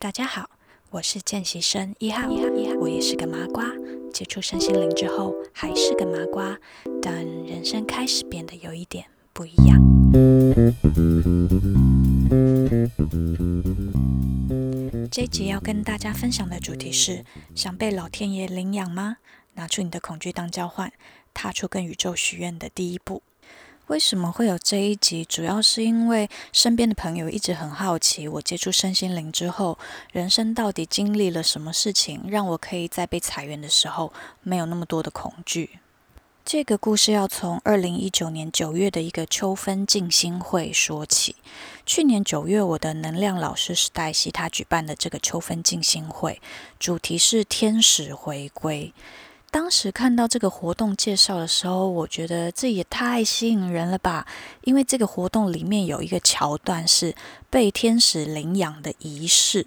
大家好，我是见习生一号，一号，一号，我也是个麻瓜。接触身心灵之后，还是个麻瓜，但人生开始变得有一点不一样。这一集要跟大家分享的主题是：想被老天爷领养吗？拿出你的恐惧当交换，踏出跟宇宙许愿的第一步。为什么会有这一集？主要是因为身边的朋友一直很好奇，我接触身心灵之后，人生到底经历了什么事情，让我可以在被裁员的时候没有那么多的恐惧。这个故事要从二零一九年九月的一个秋分静心会说起。去年九月，我的能量老师史黛西他举办的这个秋分静心会，主题是天使回归。当时看到这个活动介绍的时候，我觉得这也太吸引人了吧！因为这个活动里面有一个桥段是被天使领养的仪式。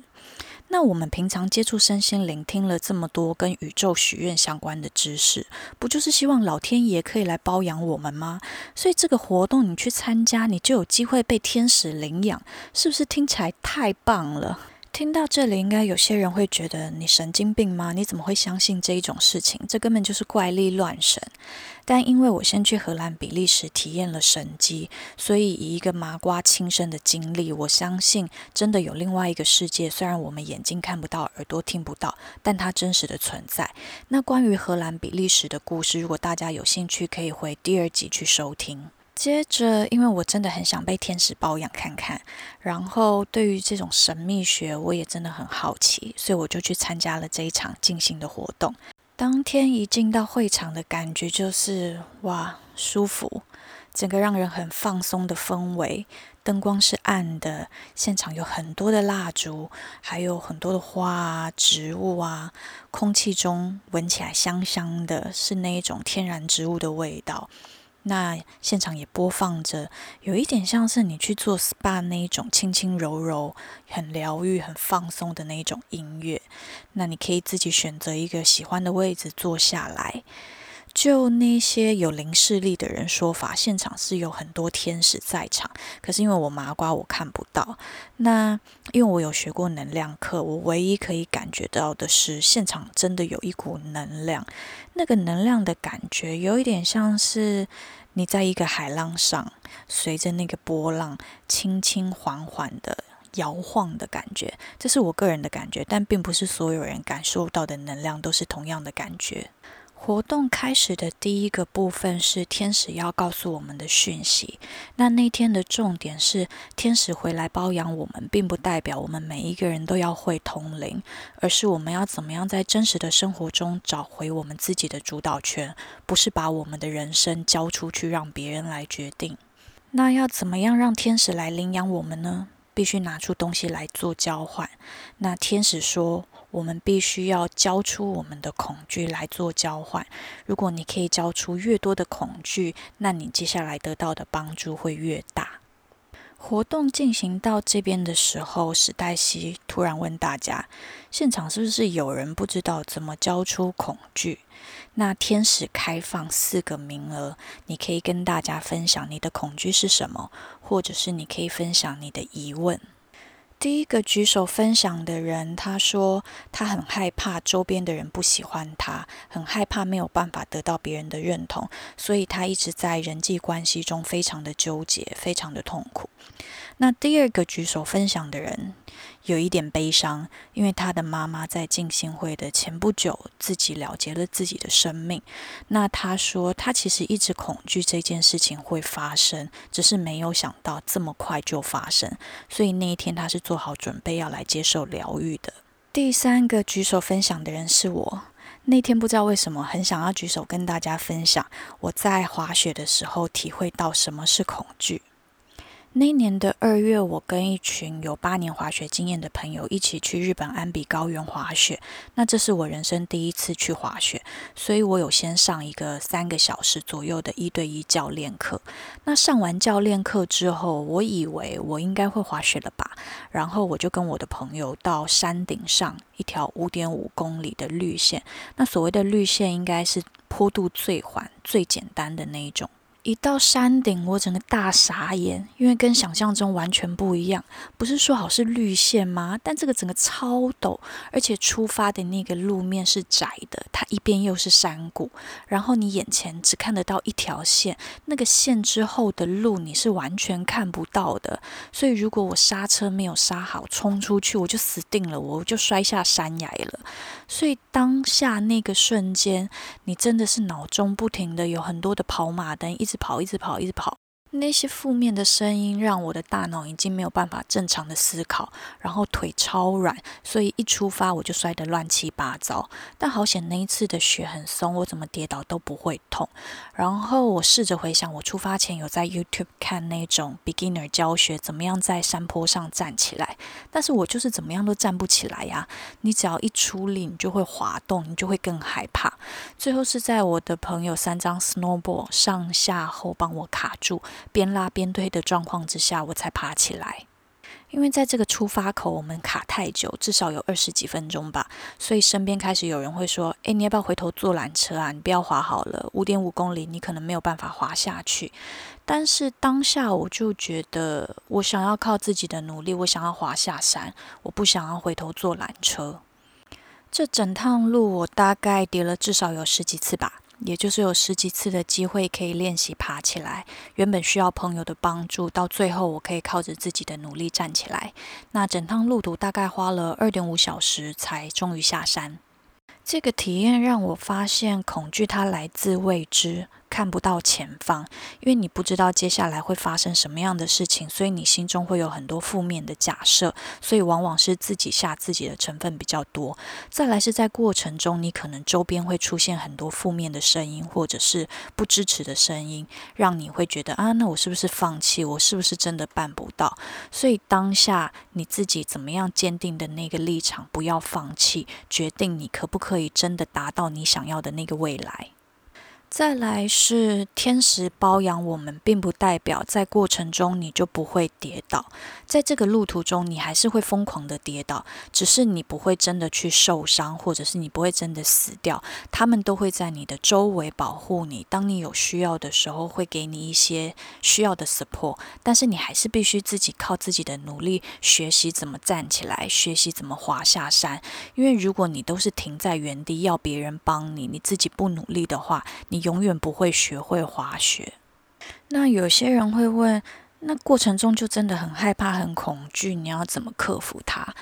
那我们平常接触身心灵，听了这么多跟宇宙许愿相关的知识，不就是希望老天爷可以来包养我们吗？所以这个活动你去参加，你就有机会被天使领养，是不是听起来太棒了？听到这里，应该有些人会觉得你神经病吗？你怎么会相信这一种事情？这根本就是怪力乱神。但因为我先去荷兰、比利时体验了神迹，所以以一个麻瓜亲身的经历，我相信真的有另外一个世界。虽然我们眼睛看不到、耳朵听不到，但它真实的存在。那关于荷兰、比利时的故事，如果大家有兴趣，可以回第二集去收听。接着，因为我真的很想被天使包养看看，然后对于这种神秘学，我也真的很好奇，所以我就去参加了这一场进行的活动。当天一进到会场的感觉就是哇，舒服，整个让人很放松的氛围。灯光是暗的，现场有很多的蜡烛，还有很多的花啊、植物啊，空气中闻起来香香的，是那一种天然植物的味道。那现场也播放着，有一点像是你去做 SPA 那一种轻轻柔柔、很疗愈、很放松的那一种音乐。那你可以自己选择一个喜欢的位置坐下来。就那些有灵视力的人说法，现场是有很多天使在场，可是因为我麻瓜，我看不到。那因为我有学过能量课，我唯一可以感觉到的是，现场真的有一股能量，那个能量的感觉有一点像是你在一个海浪上，随着那个波浪轻轻缓缓的摇晃的感觉，这是我个人的感觉，但并不是所有人感受到的能量都是同样的感觉。活动开始的第一个部分是天使要告诉我们的讯息。那那天的重点是，天使回来包养我们，并不代表我们每一个人都要会通灵，而是我们要怎么样在真实的生活中找回我们自己的主导权，不是把我们的人生交出去让别人来决定。那要怎么样让天使来领养我们呢？必须拿出东西来做交换。那天使说，我们必须要交出我们的恐惧来做交换。如果你可以交出越多的恐惧，那你接下来得到的帮助会越大。活动进行到这边的时候，史黛西突然问大家：现场是不是有人不知道怎么交出恐惧？那天使开放四个名额，你可以跟大家分享你的恐惧是什么，或者是你可以分享你的疑问。第一个举手分享的人，他说他很害怕周边的人不喜欢他，很害怕没有办法得到别人的认同，所以他一直在人际关系中非常的纠结，非常的痛苦。那第二个举手分享的人有一点悲伤，因为他的妈妈在静心会的前不久自己了结了自己的生命。那他说他其实一直恐惧这件事情会发生，只是没有想到这么快就发生，所以那一天他是做好准备要来接受疗愈的。第三个举手分享的人是我，那天不知道为什么很想要举手跟大家分享我在滑雪的时候体会到什么是恐惧。那年的二月，我跟一群有八年滑雪经验的朋友一起去日本安比高原滑雪。那这是我人生第一次去滑雪，所以我有先上一个三个小时左右的一对一教练课。那上完教练课之后，我以为我应该会滑雪了吧，然后我就跟我的朋友到山顶上一条五点五公里的绿线。那所谓的绿线，应该是坡度最缓、最简单的那一种。一到山顶，我整个大傻眼，因为跟想象中完全不一样。不是说好是绿线吗？但这个整个超陡，而且出发的那个路面是窄的，它一边又是山谷，然后你眼前只看得到一条线，那个线之后的路你是完全看不到的。所以如果我刹车没有刹好，冲出去我就死定了，我就摔下山崖了。所以当下那个瞬间，你真的是脑中不停的有很多的跑马灯一。一直跑，一直跑，一直跑。那些负面的声音让我的大脑已经没有办法正常的思考，然后腿超软，所以一出发我就摔得乱七八糟。但好险那一次的雪很松，我怎么跌倒都不会痛。然后我试着回想，我出发前有在 YouTube 看那种 beginner 教学，怎么样在山坡上站起来，但是我就是怎么样都站不起来呀。你只要一出力，你就会滑动，你就会更害怕。最后是在我的朋友三张 snowboard 上下后帮我卡住。边拉边推的状况之下，我才爬起来。因为在这个出发口，我们卡太久，至少有二十几分钟吧，所以身边开始有人会说：“诶，你要不要回头坐缆车啊？你不要滑好了，五点五公里，你可能没有办法滑下去。”但是当下我就觉得，我想要靠自己的努力，我想要滑下山，我不想要回头坐缆车。这整趟路，我大概跌了至少有十几次吧。也就是有十几次的机会可以练习爬起来，原本需要朋友的帮助，到最后我可以靠着自己的努力站起来。那整趟路途大概花了二点五小时才终于下山。这个体验让我发现，恐惧它来自未知。看不到前方，因为你不知道接下来会发生什么样的事情，所以你心中会有很多负面的假设，所以往往是自己吓自己的成分比较多。再来是在过程中，你可能周边会出现很多负面的声音，或者是不支持的声音，让你会觉得啊，那我是不是放弃？我是不是真的办不到？所以当下你自己怎么样坚定的那个立场，不要放弃，决定你可不可以真的达到你想要的那个未来。再来是天使包养我们，并不代表在过程中你就不会跌倒。在这个路途中，你还是会疯狂的跌倒，只是你不会真的去受伤，或者是你不会真的死掉。他们都会在你的周围保护你，当你有需要的时候，会给你一些需要的 support。但是你还是必须自己靠自己的努力，学习怎么站起来，学习怎么滑下山。因为如果你都是停在原地，要别人帮你，你自己不努力的话，你。永远不会学会滑雪。那有些人会问，那过程中就真的很害怕、很恐惧，你要怎么克服它？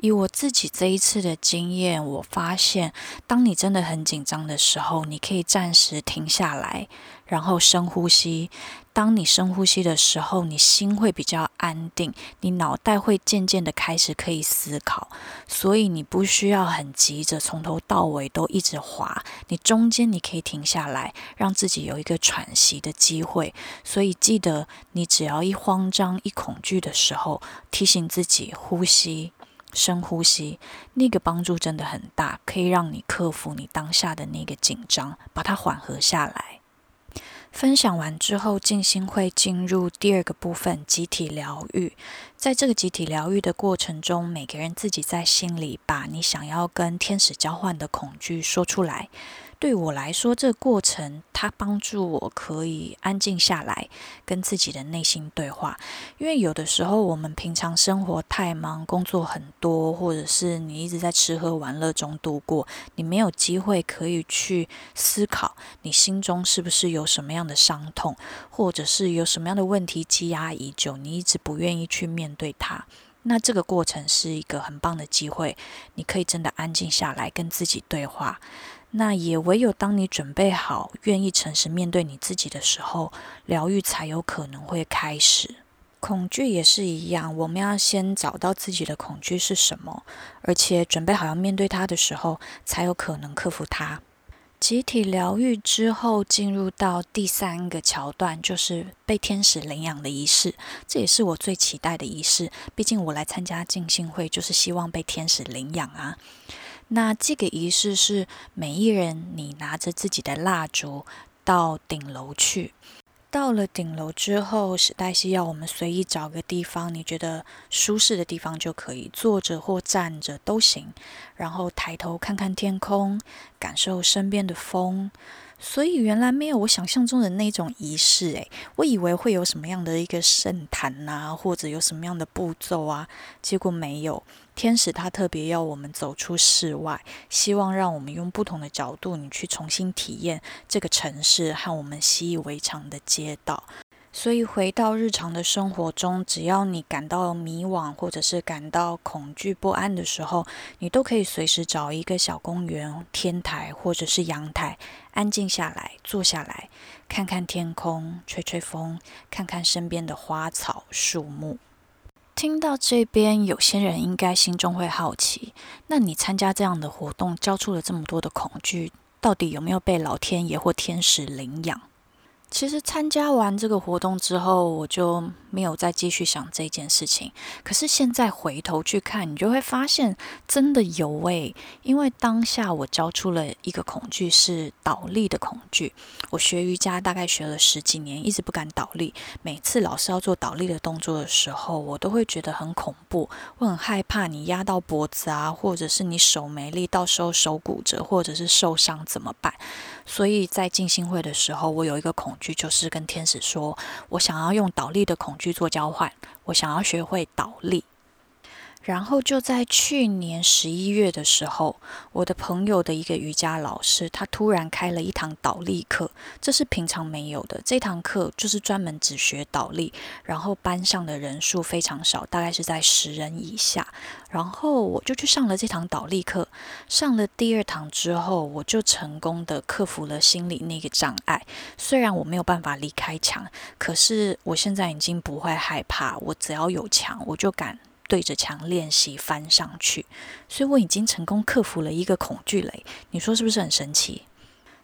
以我自己这一次的经验，我发现，当你真的很紧张的时候，你可以暂时停下来，然后深呼吸。当你深呼吸的时候，你心会比较安定，你脑袋会渐渐的开始可以思考。所以你不需要很急着从头到尾都一直滑，你中间你可以停下来，让自己有一个喘息的机会。所以记得，你只要一慌张、一恐惧的时候，提醒自己呼吸。深呼吸，那个帮助真的很大，可以让你克服你当下的那个紧张，把它缓和下来。分享完之后，静心会进入第二个部分——集体疗愈。在这个集体疗愈的过程中，每个人自己在心里把你想要跟天使交换的恐惧说出来。对我来说，这过程它帮助我可以安静下来，跟自己的内心对话。因为有的时候我们平常生活太忙，工作很多，或者是你一直在吃喝玩乐中度过，你没有机会可以去思考你心中是不是有什么样的伤痛，或者是有什么样的问题积压已久，你一直不愿意去面对它。那这个过程是一个很棒的机会，你可以真的安静下来，跟自己对话。那也唯有当你准备好，愿意诚实面对你自己的时候，疗愈才有可能会开始。恐惧也是一样，我们要先找到自己的恐惧是什么，而且准备好要面对它的时候，才有可能克服它。集体疗愈之后，进入到第三个桥段，就是被天使领养的仪式。这也是我最期待的仪式，毕竟我来参加静心会，就是希望被天使领养啊。那这个仪式是每一人，你拿着自己的蜡烛到顶楼去。到了顶楼之后，史黛西要我们随意找个地方，你觉得舒适的地方就可以，坐着或站着都行。然后抬头看看天空，感受身边的风，所以原来没有我想象中的那种仪式，诶，我以为会有什么样的一个圣坛呐，或者有什么样的步骤啊，结果没有。天使他特别要我们走出室外，希望让我们用不同的角度，你去重新体验这个城市和我们习以为常的街道。所以回到日常的生活中，只要你感到迷惘，或者是感到恐惧不安的时候，你都可以随时找一个小公园、天台或者是阳台，安静下来，坐下来，看看天空，吹吹风，看看身边的花草树木。听到这边，有些人应该心中会好奇：那你参加这样的活动，交出了这么多的恐惧，到底有没有被老天爷或天使领养？其实参加完这个活动之后，我就没有再继续想这件事情。可是现在回头去看，你就会发现真的有诶。因为当下我交出了一个恐惧，是倒立的恐惧。我学瑜伽大概学了十几年，一直不敢倒立。每次老师要做倒立的动作的时候，我都会觉得很恐怖。我很害怕你压到脖子啊，或者是你手没力，到时候手骨折或者是受伤怎么办？所以在静心会的时候，我有一个恐就是跟天使说，我想要用倒立的恐惧做交换，我想要学会倒立。然后就在去年十一月的时候，我的朋友的一个瑜伽老师，他突然开了一堂倒立课，这是平常没有的。这堂课就是专门只学倒立，然后班上的人数非常少，大概是在十人以下。然后我就去上了这堂倒立课，上了第二堂之后，我就成功的克服了心理那个障碍。虽然我没有办法离开墙，可是我现在已经不会害怕，我只要有墙，我就敢。对着墙练习翻上去，所以我已经成功克服了一个恐惧雷。你说是不是很神奇？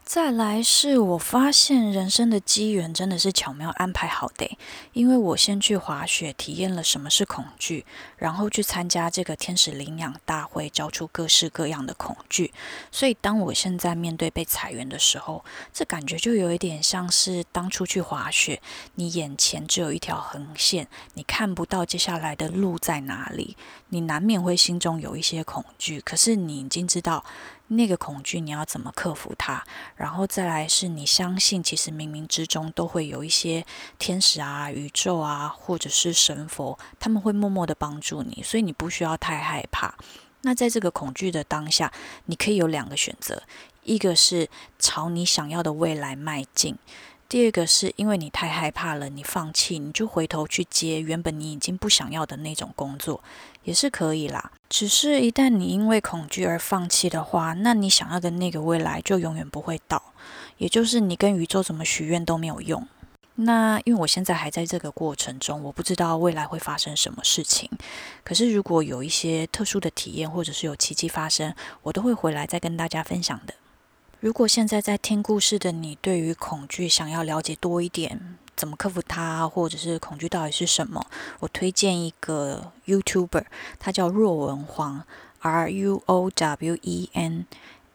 再来是我发现人生的机缘真的是巧妙安排好的，因为我先去滑雪体验了什么是恐惧，然后去参加这个天使领养大会，交出各式各样的恐惧。所以当我现在面对被裁员的时候，这感觉就有一点像是当初去滑雪，你眼前只有一条横线，你看不到接下来的路在哪里，你难免会心中有一些恐惧，可是你已经知道。那个恐惧，你要怎么克服它？然后再来是你相信，其实冥冥之中都会有一些天使啊、宇宙啊，或者是神佛，他们会默默的帮助你，所以你不需要太害怕。那在这个恐惧的当下，你可以有两个选择：一个是朝你想要的未来迈进；第二个是因为你太害怕了，你放弃，你就回头去接原本你已经不想要的那种工作，也是可以啦。只是，一旦你因为恐惧而放弃的话，那你想要的那个未来就永远不会到。也就是你跟宇宙怎么许愿都没有用。那因为我现在还在这个过程中，我不知道未来会发生什么事情。可是如果有一些特殊的体验，或者是有奇迹发生，我都会回来再跟大家分享的。如果现在在听故事的你，对于恐惧想要了解多一点，怎么克服它，或者是恐惧到底是什么？我推荐一个 YouTuber，他叫若文黄，R U O W E N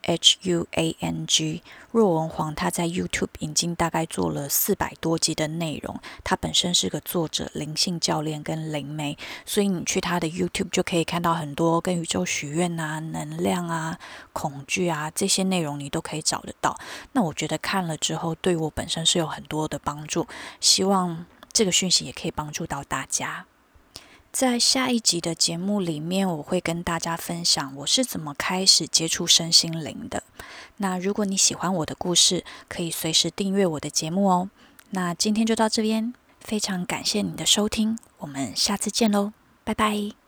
H U A N G。若文黄他在 YouTube 已经大概做了四百多集的内容。他本身是个作者、灵性教练跟灵媒，所以你去他的 YouTube 就可以看到很多跟宇宙许愿啊、能量啊、恐惧啊这些内容，你都可以找得到。那我觉得看了之后，对我本身是有很多的帮助。希望这个讯息也可以帮助到大家。在下一集的节目里面，我会跟大家分享我是怎么开始接触身心灵的。那如果你喜欢我的故事，可以随时订阅我的节目哦。那今天就到这边，非常感谢你的收听，我们下次见喽，拜拜。